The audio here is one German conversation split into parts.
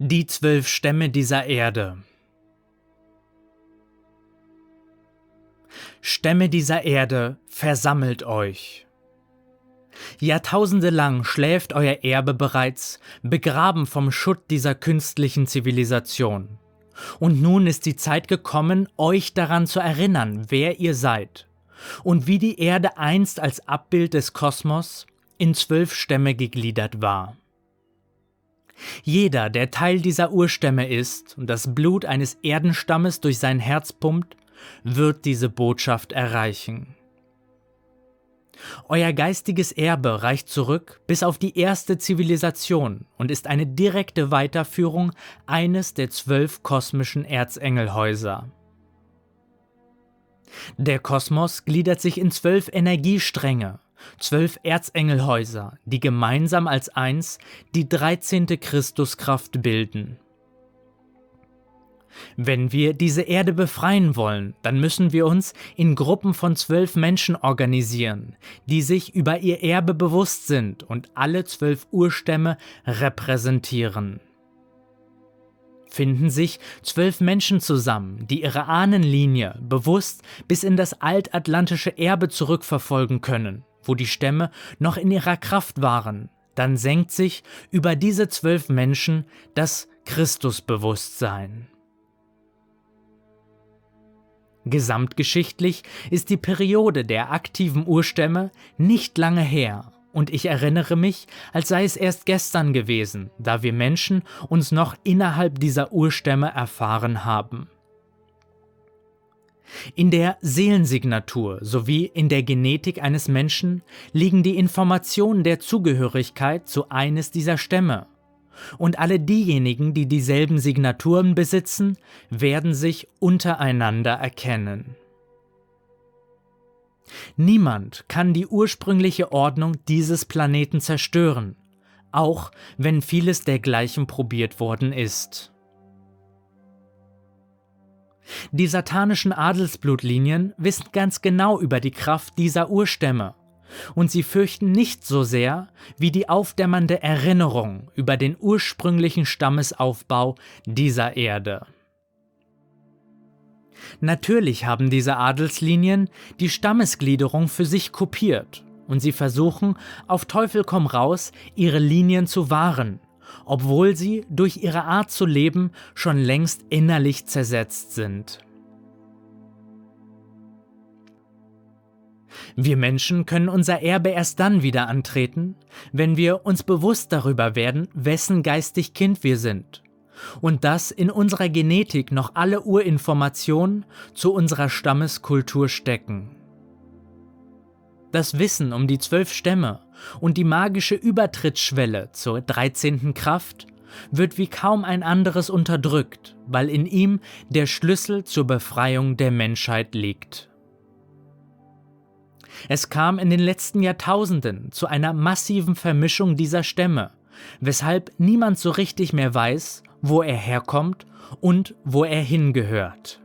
Die zwölf Stämme dieser Erde. Stämme dieser Erde, versammelt euch. Jahrtausende lang schläft euer Erbe bereits, begraben vom Schutt dieser künstlichen Zivilisation. Und nun ist die Zeit gekommen, euch daran zu erinnern, wer ihr seid und wie die Erde einst als Abbild des Kosmos in zwölf Stämme gegliedert war. Jeder, der Teil dieser Urstämme ist und das Blut eines Erdenstammes durch sein Herz pumpt, wird diese Botschaft erreichen. Euer geistiges Erbe reicht zurück bis auf die erste Zivilisation und ist eine direkte Weiterführung eines der zwölf kosmischen Erzengelhäuser. Der Kosmos gliedert sich in zwölf Energiestränge, zwölf Erzengelhäuser, die gemeinsam als eins die 13. Christuskraft bilden. Wenn wir diese Erde befreien wollen, dann müssen wir uns in Gruppen von zwölf Menschen organisieren, die sich über ihr Erbe bewusst sind und alle zwölf Urstämme repräsentieren. Finden sich zwölf Menschen zusammen, die ihre Ahnenlinie bewusst bis in das altatlantische Erbe zurückverfolgen können, wo die Stämme noch in ihrer Kraft waren, dann senkt sich über diese zwölf Menschen das Christusbewusstsein. Gesamtgeschichtlich ist die Periode der aktiven Urstämme nicht lange her, und ich erinnere mich, als sei es erst gestern gewesen, da wir Menschen uns noch innerhalb dieser Urstämme erfahren haben. In der Seelensignatur sowie in der Genetik eines Menschen liegen die Informationen der Zugehörigkeit zu eines dieser Stämme. Und alle diejenigen, die dieselben Signaturen besitzen, werden sich untereinander erkennen. Niemand kann die ursprüngliche Ordnung dieses Planeten zerstören, auch wenn vieles dergleichen probiert worden ist. Die satanischen Adelsblutlinien wissen ganz genau über die Kraft dieser Urstämme, und sie fürchten nicht so sehr wie die aufdämmernde Erinnerung über den ursprünglichen Stammesaufbau dieser Erde. Natürlich haben diese Adelslinien die Stammesgliederung für sich kopiert. Und sie versuchen auf Teufel komm raus, ihre Linien zu wahren obwohl sie durch ihre Art zu leben schon längst innerlich zersetzt sind. Wir Menschen können unser Erbe erst dann wieder antreten, wenn wir uns bewusst darüber werden, wessen geistig Kind wir sind und dass in unserer Genetik noch alle Urinformationen zu unserer Stammeskultur stecken. Das Wissen um die zwölf Stämme und die magische Übertrittsschwelle zur 13. Kraft wird wie kaum ein anderes unterdrückt, weil in ihm der Schlüssel zur Befreiung der Menschheit liegt. Es kam in den letzten Jahrtausenden zu einer massiven Vermischung dieser Stämme, weshalb niemand so richtig mehr weiß, wo er herkommt und wo er hingehört.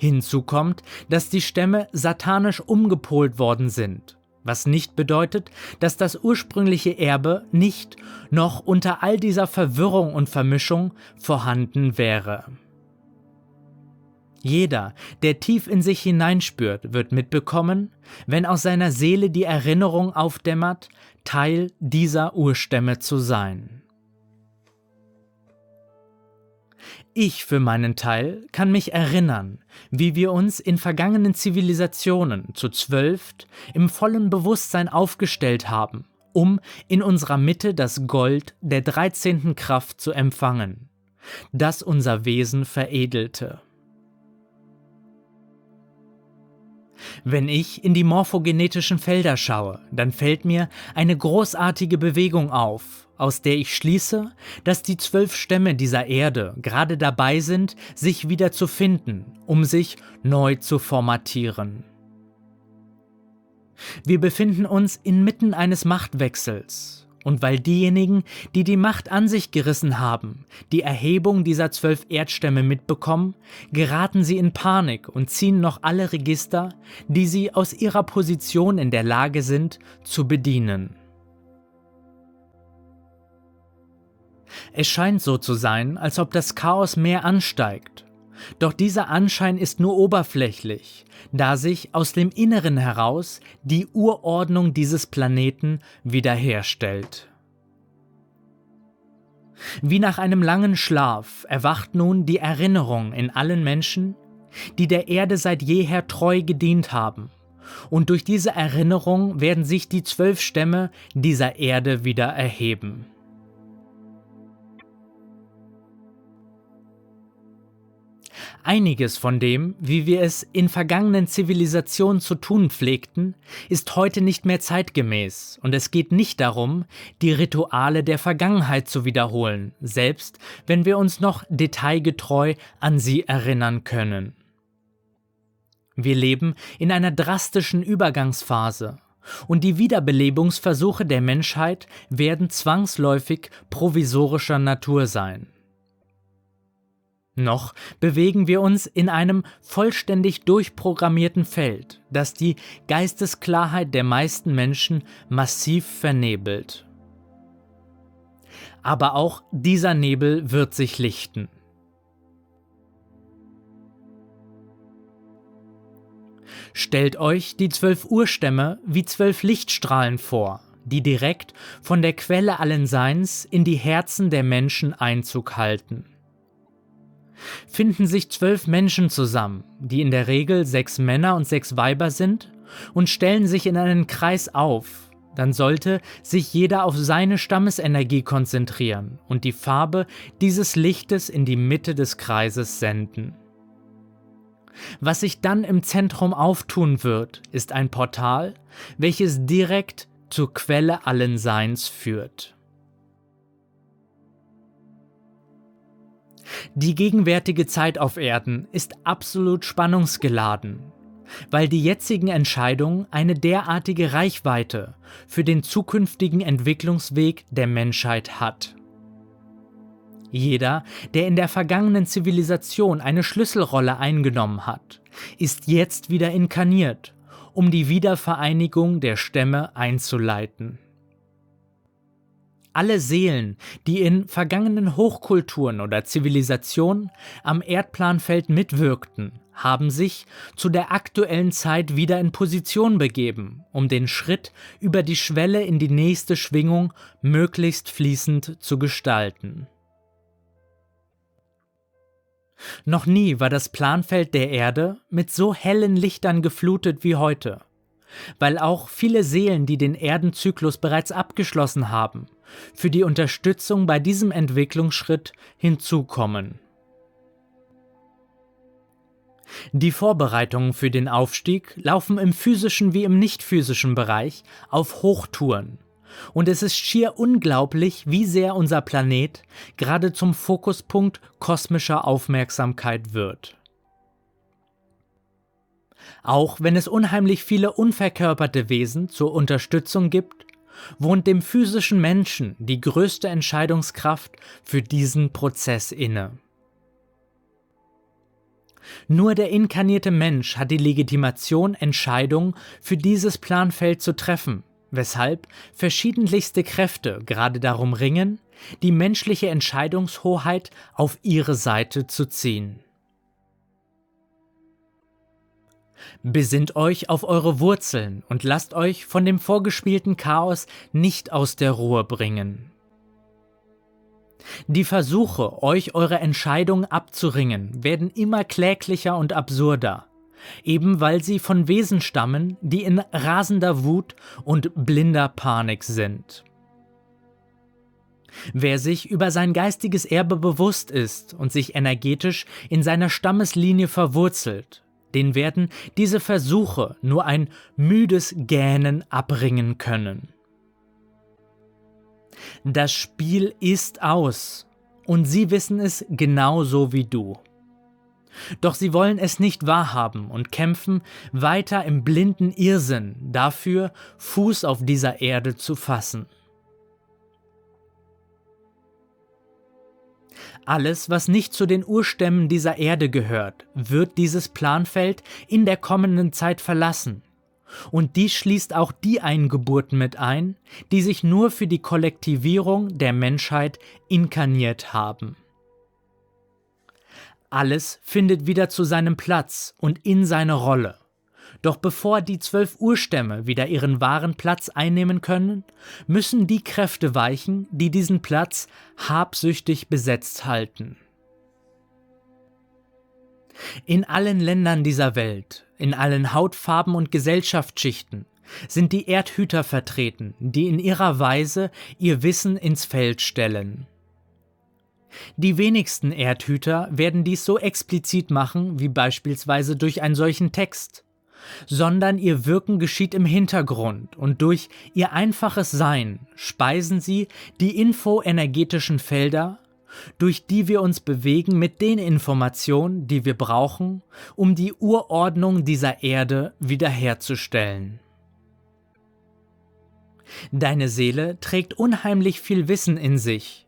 Hinzu kommt, dass die Stämme satanisch umgepolt worden sind, was nicht bedeutet, dass das ursprüngliche Erbe nicht noch unter all dieser Verwirrung und Vermischung vorhanden wäre. Jeder, der tief in sich hineinspürt, wird mitbekommen, wenn aus seiner Seele die Erinnerung aufdämmert, Teil dieser Urstämme zu sein. Ich für meinen Teil kann mich erinnern, wie wir uns in vergangenen Zivilisationen zu zwölft im vollen Bewusstsein aufgestellt haben, um in unserer Mitte das Gold der dreizehnten Kraft zu empfangen, das unser Wesen veredelte. Wenn ich in die morphogenetischen Felder schaue, dann fällt mir eine großartige Bewegung auf, aus der ich schließe, dass die zwölf Stämme dieser Erde gerade dabei sind, sich wieder zu finden, um sich neu zu formatieren. Wir befinden uns inmitten eines Machtwechsels, und weil diejenigen, die die Macht an sich gerissen haben, die Erhebung dieser zwölf Erdstämme mitbekommen, geraten sie in Panik und ziehen noch alle Register, die sie aus ihrer Position in der Lage sind, zu bedienen. Es scheint so zu sein, als ob das Chaos mehr ansteigt. Doch dieser Anschein ist nur oberflächlich, da sich aus dem Inneren heraus die Urordnung dieses Planeten wiederherstellt. Wie nach einem langen Schlaf erwacht nun die Erinnerung in allen Menschen, die der Erde seit jeher treu gedient haben, und durch diese Erinnerung werden sich die zwölf Stämme dieser Erde wieder erheben. Einiges von dem, wie wir es in vergangenen Zivilisationen zu tun pflegten, ist heute nicht mehr zeitgemäß, und es geht nicht darum, die Rituale der Vergangenheit zu wiederholen, selbst wenn wir uns noch detailgetreu an sie erinnern können. Wir leben in einer drastischen Übergangsphase, und die Wiederbelebungsversuche der Menschheit werden zwangsläufig provisorischer Natur sein. Noch bewegen wir uns in einem vollständig durchprogrammierten Feld, das die Geistesklarheit der meisten Menschen massiv vernebelt. Aber auch dieser Nebel wird sich lichten. Stellt euch die zwölf Urstämme wie zwölf Lichtstrahlen vor, die direkt von der Quelle allen Seins in die Herzen der Menschen Einzug halten finden sich zwölf Menschen zusammen, die in der Regel sechs Männer und sechs Weiber sind, und stellen sich in einen Kreis auf, dann sollte sich jeder auf seine Stammesenergie konzentrieren und die Farbe dieses Lichtes in die Mitte des Kreises senden. Was sich dann im Zentrum auftun wird, ist ein Portal, welches direkt zur Quelle allen Seins führt. Die gegenwärtige Zeit auf Erden ist absolut spannungsgeladen, weil die jetzigen Entscheidungen eine derartige Reichweite für den zukünftigen Entwicklungsweg der Menschheit hat. Jeder, der in der vergangenen Zivilisation eine Schlüsselrolle eingenommen hat, ist jetzt wieder inkarniert, um die Wiedervereinigung der Stämme einzuleiten. Alle Seelen, die in vergangenen Hochkulturen oder Zivilisationen am Erdplanfeld mitwirkten, haben sich zu der aktuellen Zeit wieder in Position begeben, um den Schritt über die Schwelle in die nächste Schwingung möglichst fließend zu gestalten. Noch nie war das Planfeld der Erde mit so hellen Lichtern geflutet wie heute weil auch viele Seelen, die den Erdenzyklus bereits abgeschlossen haben, für die Unterstützung bei diesem Entwicklungsschritt hinzukommen. Die Vorbereitungen für den Aufstieg laufen im physischen wie im nicht physischen Bereich auf Hochtouren. Und es ist schier unglaublich, wie sehr unser Planet gerade zum Fokuspunkt kosmischer Aufmerksamkeit wird. Auch wenn es unheimlich viele unverkörperte Wesen zur Unterstützung gibt, wohnt dem physischen Menschen die größte Entscheidungskraft für diesen Prozess inne. Nur der inkarnierte Mensch hat die Legitimation, Entscheidungen für dieses Planfeld zu treffen, weshalb verschiedenlichste Kräfte gerade darum ringen, die menschliche Entscheidungshoheit auf ihre Seite zu ziehen. Besinnt euch auf eure Wurzeln und lasst euch von dem vorgespielten Chaos nicht aus der Ruhe bringen. Die Versuche, euch eure Entscheidungen abzuringen, werden immer kläglicher und absurder, eben weil sie von Wesen stammen, die in rasender Wut und blinder Panik sind. Wer sich über sein geistiges Erbe bewusst ist und sich energetisch in seiner Stammeslinie verwurzelt, den werden diese Versuche nur ein müdes Gähnen abringen können. Das Spiel ist aus und sie wissen es genauso wie du. Doch sie wollen es nicht wahrhaben und kämpfen weiter im blinden Irrsinn dafür, Fuß auf dieser Erde zu fassen. Alles, was nicht zu den Urstämmen dieser Erde gehört, wird dieses Planfeld in der kommenden Zeit verlassen. Und dies schließt auch die Eingeburten mit ein, die sich nur für die Kollektivierung der Menschheit inkarniert haben. Alles findet wieder zu seinem Platz und in seine Rolle. Doch bevor die zwölf Urstämme wieder ihren wahren Platz einnehmen können, müssen die Kräfte weichen, die diesen Platz habsüchtig besetzt halten. In allen Ländern dieser Welt, in allen Hautfarben und Gesellschaftsschichten sind die Erdhüter vertreten, die in ihrer Weise ihr Wissen ins Feld stellen. Die wenigsten Erdhüter werden dies so explizit machen wie beispielsweise durch einen solchen Text, sondern ihr Wirken geschieht im Hintergrund und durch ihr einfaches Sein speisen sie die infoenergetischen Felder, durch die wir uns bewegen mit den Informationen, die wir brauchen, um die Urordnung dieser Erde wiederherzustellen. Deine Seele trägt unheimlich viel Wissen in sich,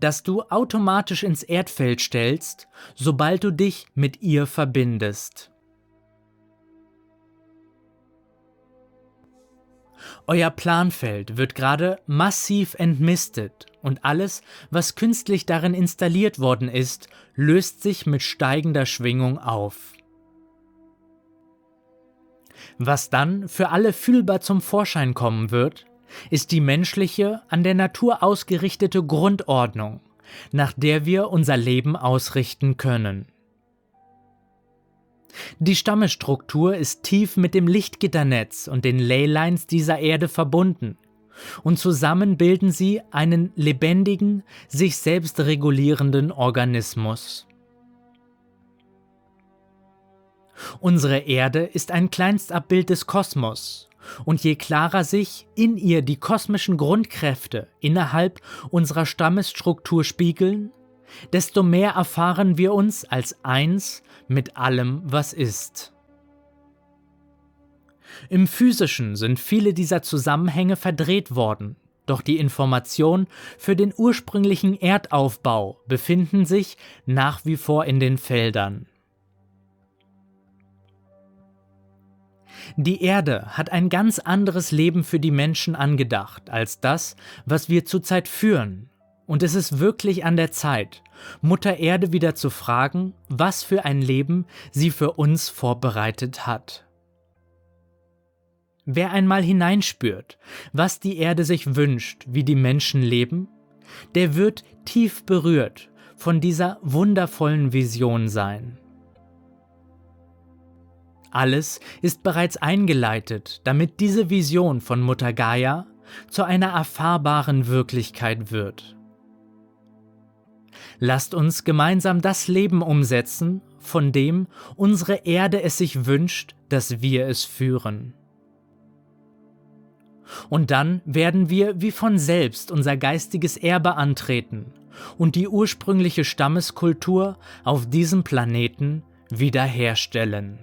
das du automatisch ins Erdfeld stellst, sobald du dich mit ihr verbindest. Euer Planfeld wird gerade massiv entmistet und alles, was künstlich darin installiert worden ist, löst sich mit steigender Schwingung auf. Was dann für alle fühlbar zum Vorschein kommen wird, ist die menschliche, an der Natur ausgerichtete Grundordnung, nach der wir unser Leben ausrichten können. Die Stammesstruktur ist tief mit dem Lichtgitternetz und den Leylines dieser Erde verbunden, und zusammen bilden sie einen lebendigen, sich selbst regulierenden Organismus. Unsere Erde ist ein Kleinstabbild des Kosmos, und je klarer sich in ihr die kosmischen Grundkräfte innerhalb unserer Stammesstruktur spiegeln, desto mehr erfahren wir uns als eins mit allem, was ist. Im physischen sind viele dieser Zusammenhänge verdreht worden, doch die Informationen für den ursprünglichen Erdaufbau befinden sich nach wie vor in den Feldern. Die Erde hat ein ganz anderes Leben für die Menschen angedacht als das, was wir zurzeit führen, und es ist wirklich an der Zeit, Mutter Erde wieder zu fragen, was für ein Leben sie für uns vorbereitet hat. Wer einmal hineinspürt, was die Erde sich wünscht, wie die Menschen leben, der wird tief berührt von dieser wundervollen Vision sein. Alles ist bereits eingeleitet, damit diese Vision von Mutter Gaia zu einer erfahrbaren Wirklichkeit wird. Lasst uns gemeinsam das Leben umsetzen, von dem unsere Erde es sich wünscht, dass wir es führen. Und dann werden wir wie von selbst unser geistiges Erbe antreten und die ursprüngliche Stammeskultur auf diesem Planeten wiederherstellen.